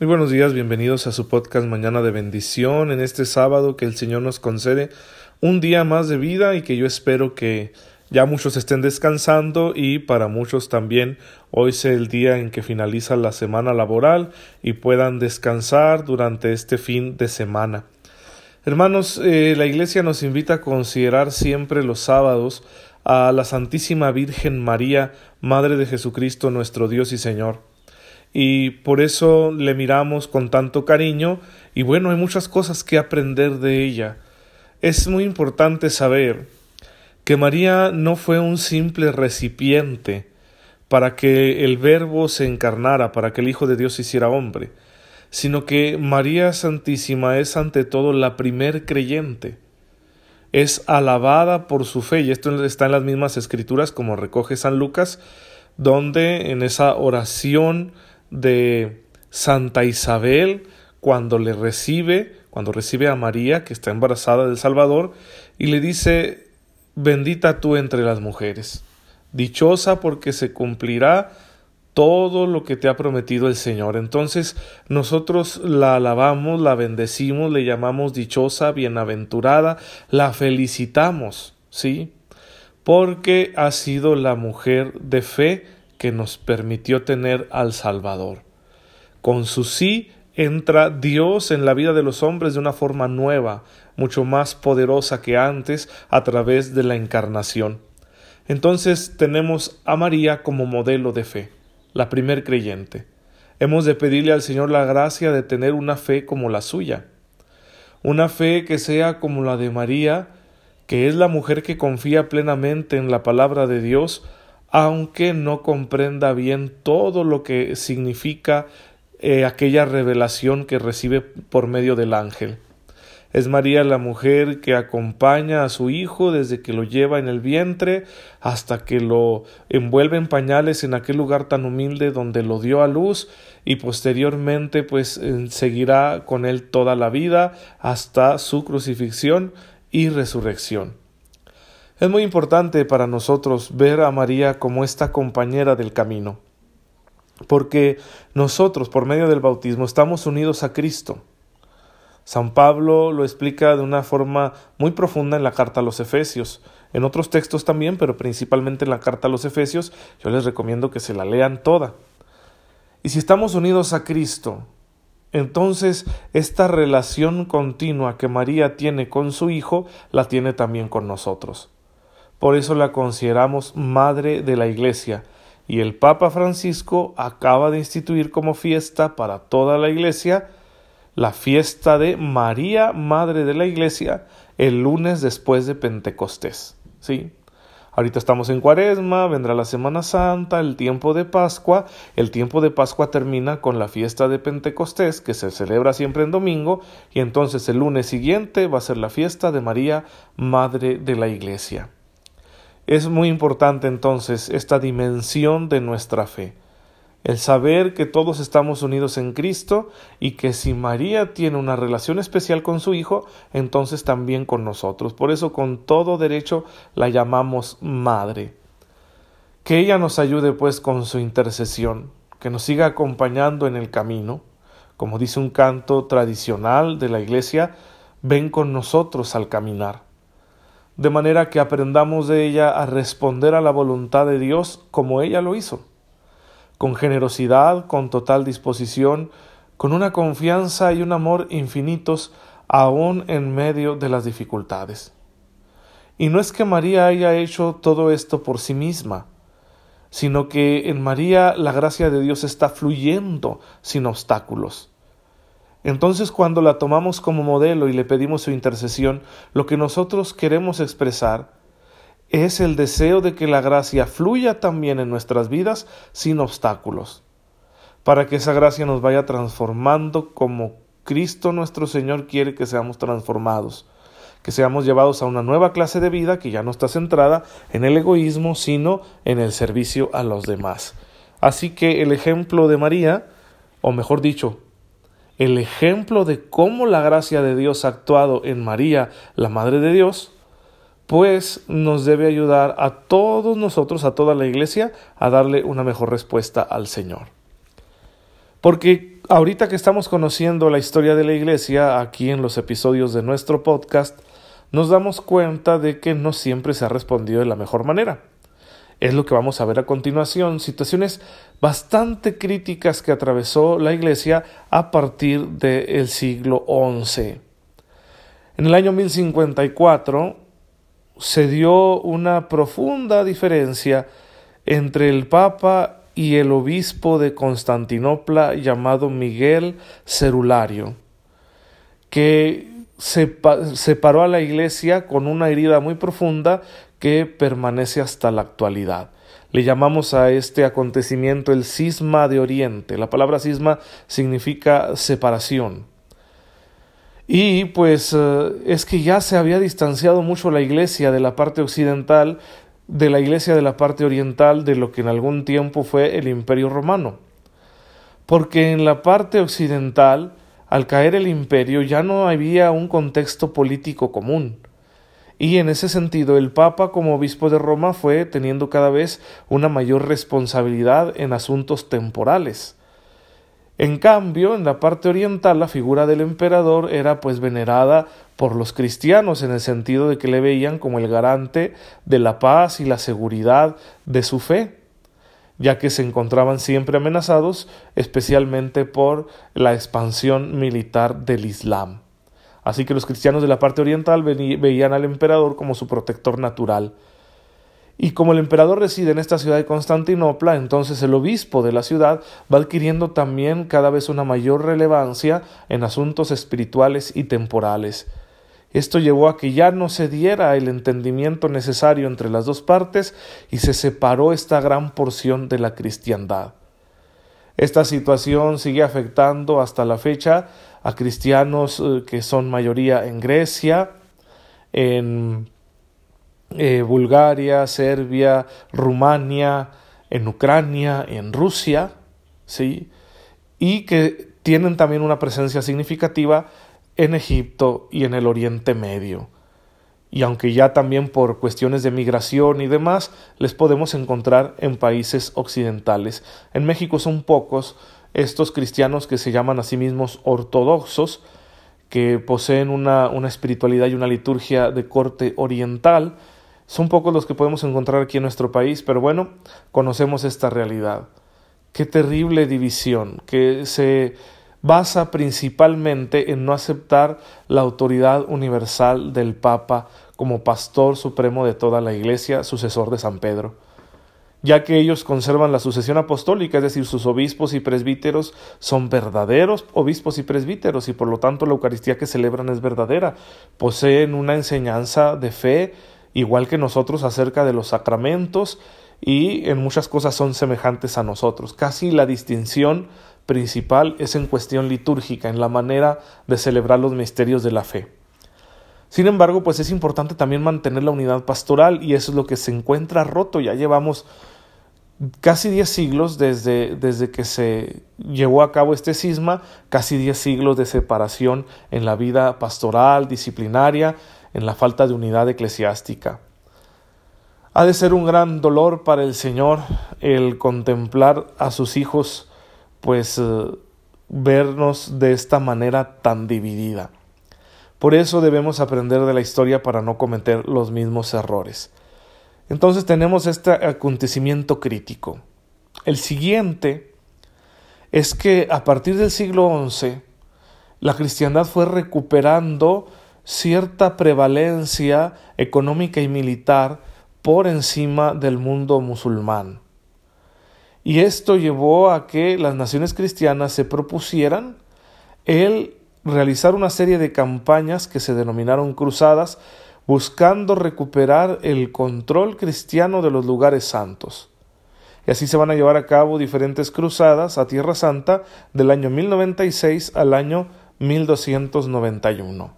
Muy buenos días, bienvenidos a su podcast Mañana de Bendición en este sábado que el Señor nos concede un día más de vida y que yo espero que ya muchos estén descansando y para muchos también hoy sea el día en que finaliza la semana laboral y puedan descansar durante este fin de semana. Hermanos, eh, la Iglesia nos invita a considerar siempre los sábados a la Santísima Virgen María, Madre de Jesucristo, nuestro Dios y Señor y por eso le miramos con tanto cariño y bueno, hay muchas cosas que aprender de ella. Es muy importante saber que María no fue un simple recipiente para que el Verbo se encarnara, para que el Hijo de Dios se hiciera hombre, sino que María Santísima es ante todo la primer creyente. Es alabada por su fe, y esto está en las mismas escrituras como recoge San Lucas, donde en esa oración de Santa Isabel cuando le recibe, cuando recibe a María, que está embarazada del Salvador, y le dice, bendita tú entre las mujeres, dichosa porque se cumplirá todo lo que te ha prometido el Señor. Entonces nosotros la alabamos, la bendecimos, le llamamos dichosa, bienaventurada, la felicitamos, ¿sí? Porque ha sido la mujer de fe que nos permitió tener al Salvador. Con su sí entra Dios en la vida de los hombres de una forma nueva, mucho más poderosa que antes, a través de la encarnación. Entonces tenemos a María como modelo de fe, la primer creyente. Hemos de pedirle al Señor la gracia de tener una fe como la suya, una fe que sea como la de María, que es la mujer que confía plenamente en la palabra de Dios, aunque no comprenda bien todo lo que significa eh, aquella revelación que recibe por medio del ángel. Es María la mujer que acompaña a su hijo desde que lo lleva en el vientre hasta que lo envuelve en pañales en aquel lugar tan humilde donde lo dio a luz y posteriormente pues eh, seguirá con él toda la vida hasta su crucifixión y resurrección. Es muy importante para nosotros ver a María como esta compañera del camino, porque nosotros, por medio del bautismo, estamos unidos a Cristo. San Pablo lo explica de una forma muy profunda en la carta a los Efesios, en otros textos también, pero principalmente en la carta a los Efesios, yo les recomiendo que se la lean toda. Y si estamos unidos a Cristo, entonces esta relación continua que María tiene con su Hijo, la tiene también con nosotros. Por eso la consideramos Madre de la Iglesia, y el Papa Francisco acaba de instituir como fiesta para toda la Iglesia la fiesta de María, Madre de la Iglesia, el lunes después de Pentecostés. ¿Sí? Ahorita estamos en Cuaresma, vendrá la Semana Santa, el tiempo de Pascua. El tiempo de Pascua termina con la fiesta de Pentecostés, que se celebra siempre en domingo, y entonces el lunes siguiente va a ser la fiesta de María, Madre de la Iglesia. Es muy importante entonces esta dimensión de nuestra fe, el saber que todos estamos unidos en Cristo y que si María tiene una relación especial con su Hijo, entonces también con nosotros. Por eso con todo derecho la llamamos Madre. Que ella nos ayude pues con su intercesión, que nos siga acompañando en el camino. Como dice un canto tradicional de la Iglesia, ven con nosotros al caminar de manera que aprendamos de ella a responder a la voluntad de Dios como ella lo hizo, con generosidad, con total disposición, con una confianza y un amor infinitos aún en medio de las dificultades. Y no es que María haya hecho todo esto por sí misma, sino que en María la gracia de Dios está fluyendo sin obstáculos. Entonces cuando la tomamos como modelo y le pedimos su intercesión, lo que nosotros queremos expresar es el deseo de que la gracia fluya también en nuestras vidas sin obstáculos, para que esa gracia nos vaya transformando como Cristo nuestro Señor quiere que seamos transformados, que seamos llevados a una nueva clase de vida que ya no está centrada en el egoísmo, sino en el servicio a los demás. Así que el ejemplo de María, o mejor dicho, el ejemplo de cómo la gracia de Dios ha actuado en María, la Madre de Dios, pues nos debe ayudar a todos nosotros, a toda la Iglesia, a darle una mejor respuesta al Señor. Porque ahorita que estamos conociendo la historia de la Iglesia aquí en los episodios de nuestro podcast, nos damos cuenta de que no siempre se ha respondido de la mejor manera. Es lo que vamos a ver a continuación, situaciones bastante críticas que atravesó la Iglesia a partir del siglo XI. En el año 1054 se dio una profunda diferencia entre el Papa y el obispo de Constantinopla llamado Miguel Cerulario, que separó a la iglesia con una herida muy profunda que permanece hasta la actualidad. Le llamamos a este acontecimiento el cisma de Oriente. La palabra cisma significa separación. Y pues eh, es que ya se había distanciado mucho la iglesia de la parte occidental, de la iglesia de la parte oriental, de lo que en algún tiempo fue el imperio romano. Porque en la parte occidental, al caer el imperio, ya no había un contexto político común. Y en ese sentido, el Papa como obispo de Roma fue teniendo cada vez una mayor responsabilidad en asuntos temporales. En cambio, en la parte oriental la figura del emperador era pues venerada por los cristianos en el sentido de que le veían como el garante de la paz y la seguridad de su fe, ya que se encontraban siempre amenazados especialmente por la expansión militar del Islam. Así que los cristianos de la parte oriental veían al emperador como su protector natural, y como el emperador reside en esta ciudad de Constantinopla, entonces el obispo de la ciudad va adquiriendo también cada vez una mayor relevancia en asuntos espirituales y temporales. Esto llevó a que ya no se diera el entendimiento necesario entre las dos partes y se separó esta gran porción de la cristiandad. Esta situación sigue afectando hasta la fecha a cristianos eh, que son mayoría en Grecia, en eh, Bulgaria, Serbia, Rumania, en Ucrania, en Rusia, ¿sí? y que tienen también una presencia significativa en Egipto y en el Oriente Medio. Y aunque ya también por cuestiones de migración y demás, les podemos encontrar en países occidentales. En México son pocos estos cristianos que se llaman a sí mismos ortodoxos, que poseen una, una espiritualidad y una liturgia de corte oriental, son pocos los que podemos encontrar aquí en nuestro país, pero bueno, conocemos esta realidad. Qué terrible división que se basa principalmente en no aceptar la autoridad universal del Papa como pastor supremo de toda la Iglesia, sucesor de San Pedro, ya que ellos conservan la sucesión apostólica, es decir, sus obispos y presbíteros son verdaderos obispos y presbíteros y por lo tanto la Eucaristía que celebran es verdadera, poseen una enseñanza de fe, igual que nosotros acerca de los sacramentos y en muchas cosas son semejantes a nosotros. Casi la distinción principal es en cuestión litúrgica, en la manera de celebrar los misterios de la fe. Sin embargo, pues es importante también mantener la unidad pastoral y eso es lo que se encuentra roto. Ya llevamos casi diez siglos desde, desde que se llevó a cabo este cisma, casi diez siglos de separación en la vida pastoral, disciplinaria, en la falta de unidad eclesiástica. Ha de ser un gran dolor para el Señor el contemplar a sus hijos, pues eh, vernos de esta manera tan dividida. Por eso debemos aprender de la historia para no cometer los mismos errores. Entonces tenemos este acontecimiento crítico. El siguiente es que a partir del siglo XI la cristiandad fue recuperando cierta prevalencia económica y militar por encima del mundo musulmán. Y esto llevó a que las naciones cristianas se propusieran el realizar una serie de campañas que se denominaron cruzadas, buscando recuperar el control cristiano de los lugares santos. Y así se van a llevar a cabo diferentes cruzadas a Tierra Santa del año 1096 al año 1291.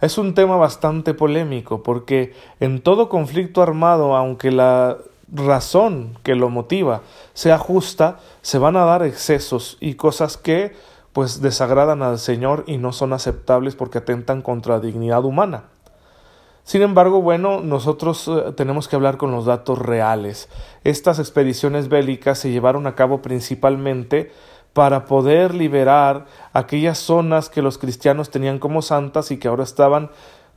Es un tema bastante polémico porque en todo conflicto armado, aunque la razón que lo motiva sea justa, se van a dar excesos y cosas que pues desagradan al Señor y no son aceptables porque atentan contra la dignidad humana. Sin embargo, bueno, nosotros eh, tenemos que hablar con los datos reales. Estas expediciones bélicas se llevaron a cabo principalmente para poder liberar aquellas zonas que los cristianos tenían como santas y que ahora estaban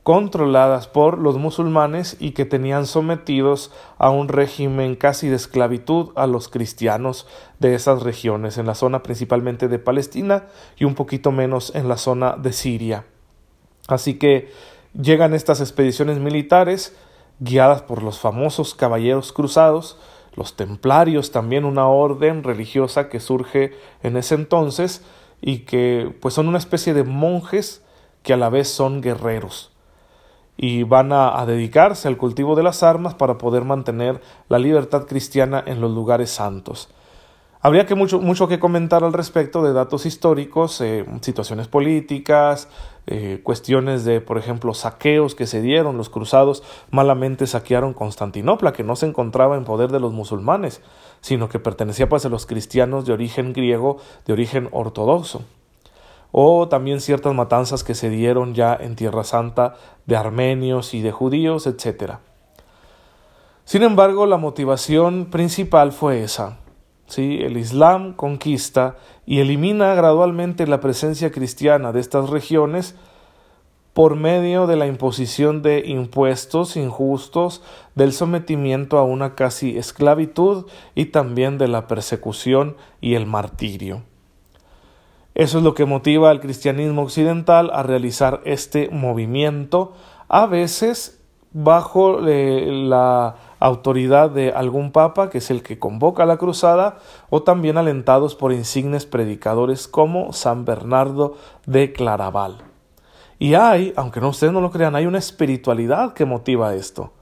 controladas por los musulmanes y que tenían sometidos a un régimen casi de esclavitud a los cristianos de esas regiones, en la zona principalmente de Palestina y un poquito menos en la zona de Siria. Así que llegan estas expediciones militares guiadas por los famosos caballeros cruzados, los templarios también una orden religiosa que surge en ese entonces y que pues son una especie de monjes que a la vez son guerreros y van a, dedicarse al cultivo de las armas para poder mantener la libertad cristiana en los lugares santos. Habría que mucho, mucho que comentar al respecto de datos históricos, eh, situaciones políticas, eh, cuestiones de, por ejemplo, saqueos que se dieron. Los cruzados malamente saquearon Constantinopla, que no se encontraba en poder de los musulmanes, sino que pertenecía pues a los cristianos de origen griego, de origen ortodoxo o también ciertas matanzas que se dieron ya en Tierra Santa de armenios y de judíos, etc. Sin embargo, la motivación principal fue esa. ¿sí? El Islam conquista y elimina gradualmente la presencia cristiana de estas regiones por medio de la imposición de impuestos injustos, del sometimiento a una casi esclavitud y también de la persecución y el martirio. Eso es lo que motiva al cristianismo occidental a realizar este movimiento, a veces bajo eh, la autoridad de algún papa, que es el que convoca la cruzada, o también alentados por insignes predicadores como San Bernardo de Claraval. Y hay, aunque no ustedes no lo crean, hay una espiritualidad que motiva esto,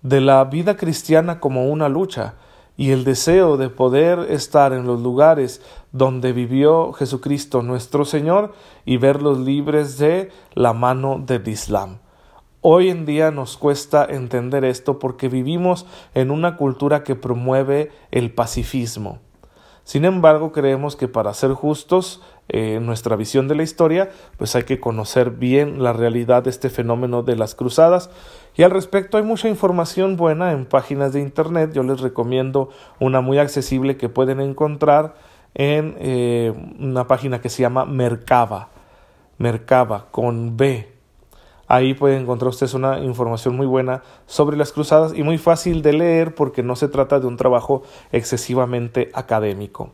de la vida cristiana como una lucha, y el deseo de poder estar en los lugares donde vivió Jesucristo nuestro Señor y verlos libres de la mano del Islam. Hoy en día nos cuesta entender esto porque vivimos en una cultura que promueve el pacifismo. Sin embargo, creemos que para ser justos en nuestra visión de la historia, pues hay que conocer bien la realidad de este fenómeno de las cruzadas. Y al respecto hay mucha información buena en páginas de internet. Yo les recomiendo una muy accesible que pueden encontrar en eh, una página que se llama Mercaba. Mercaba con B Ahí pueden encontrar ustedes una información muy buena sobre las cruzadas y muy fácil de leer porque no se trata de un trabajo excesivamente académico.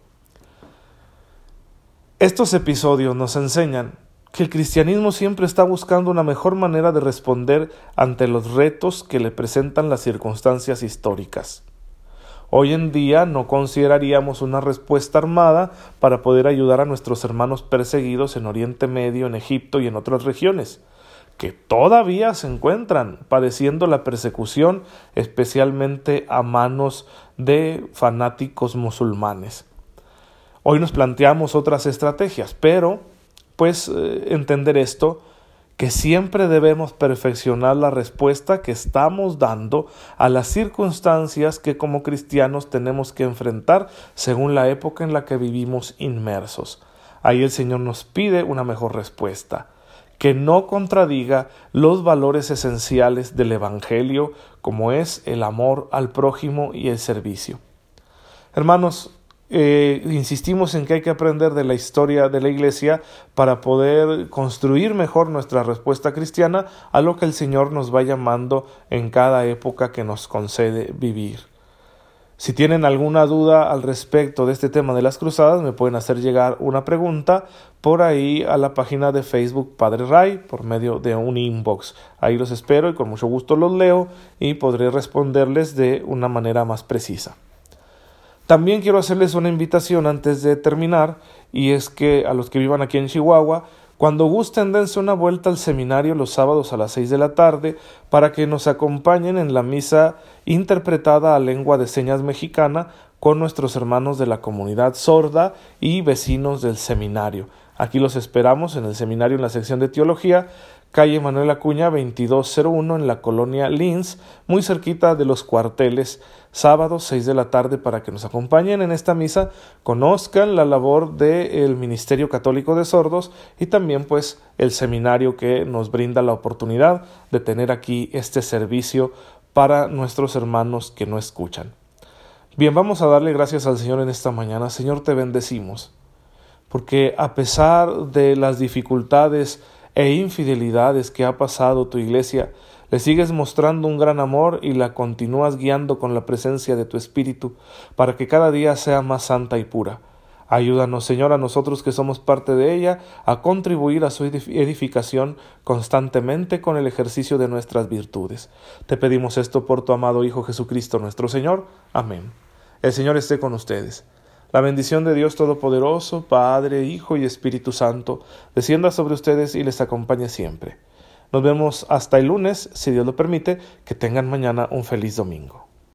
Estos episodios nos enseñan que el cristianismo siempre está buscando una mejor manera de responder ante los retos que le presentan las circunstancias históricas. Hoy en día no consideraríamos una respuesta armada para poder ayudar a nuestros hermanos perseguidos en Oriente Medio, en Egipto y en otras regiones que todavía se encuentran padeciendo la persecución, especialmente a manos de fanáticos musulmanes. Hoy nos planteamos otras estrategias, pero pues eh, entender esto, que siempre debemos perfeccionar la respuesta que estamos dando a las circunstancias que como cristianos tenemos que enfrentar según la época en la que vivimos inmersos. Ahí el Señor nos pide una mejor respuesta que no contradiga los valores esenciales del Evangelio, como es el amor al prójimo y el servicio. Hermanos, eh, insistimos en que hay que aprender de la historia de la Iglesia para poder construir mejor nuestra respuesta cristiana a lo que el Señor nos va llamando en cada época que nos concede vivir. Si tienen alguna duda al respecto de este tema de las cruzadas, me pueden hacer llegar una pregunta por ahí a la página de Facebook Padre Ray por medio de un inbox. Ahí los espero y con mucho gusto los leo y podré responderles de una manera más precisa. También quiero hacerles una invitación antes de terminar y es que a los que vivan aquí en Chihuahua cuando gusten, dense una vuelta al seminario los sábados a las seis de la tarde para que nos acompañen en la misa interpretada a lengua de señas mexicana con nuestros hermanos de la comunidad sorda y vecinos del seminario. Aquí los esperamos en el seminario en la sección de teología calle Manuel Acuña 2201 en la colonia Linz, muy cerquita de los cuarteles, sábado 6 de la tarde para que nos acompañen en esta misa, conozcan la labor del Ministerio Católico de Sordos y también pues el seminario que nos brinda la oportunidad de tener aquí este servicio para nuestros hermanos que no escuchan. Bien, vamos a darle gracias al Señor en esta mañana. Señor, te bendecimos. porque a pesar de las dificultades e infidelidades que ha pasado tu iglesia, le sigues mostrando un gran amor y la continúas guiando con la presencia de tu Espíritu para que cada día sea más santa y pura. Ayúdanos, Señor, a nosotros que somos parte de ella, a contribuir a su edificación constantemente con el ejercicio de nuestras virtudes. Te pedimos esto por tu amado Hijo Jesucristo nuestro Señor. Amén. El Señor esté con ustedes. La bendición de Dios Todopoderoso, Padre, Hijo y Espíritu Santo, descienda sobre ustedes y les acompañe siempre. Nos vemos hasta el lunes, si Dios lo permite, que tengan mañana un feliz domingo.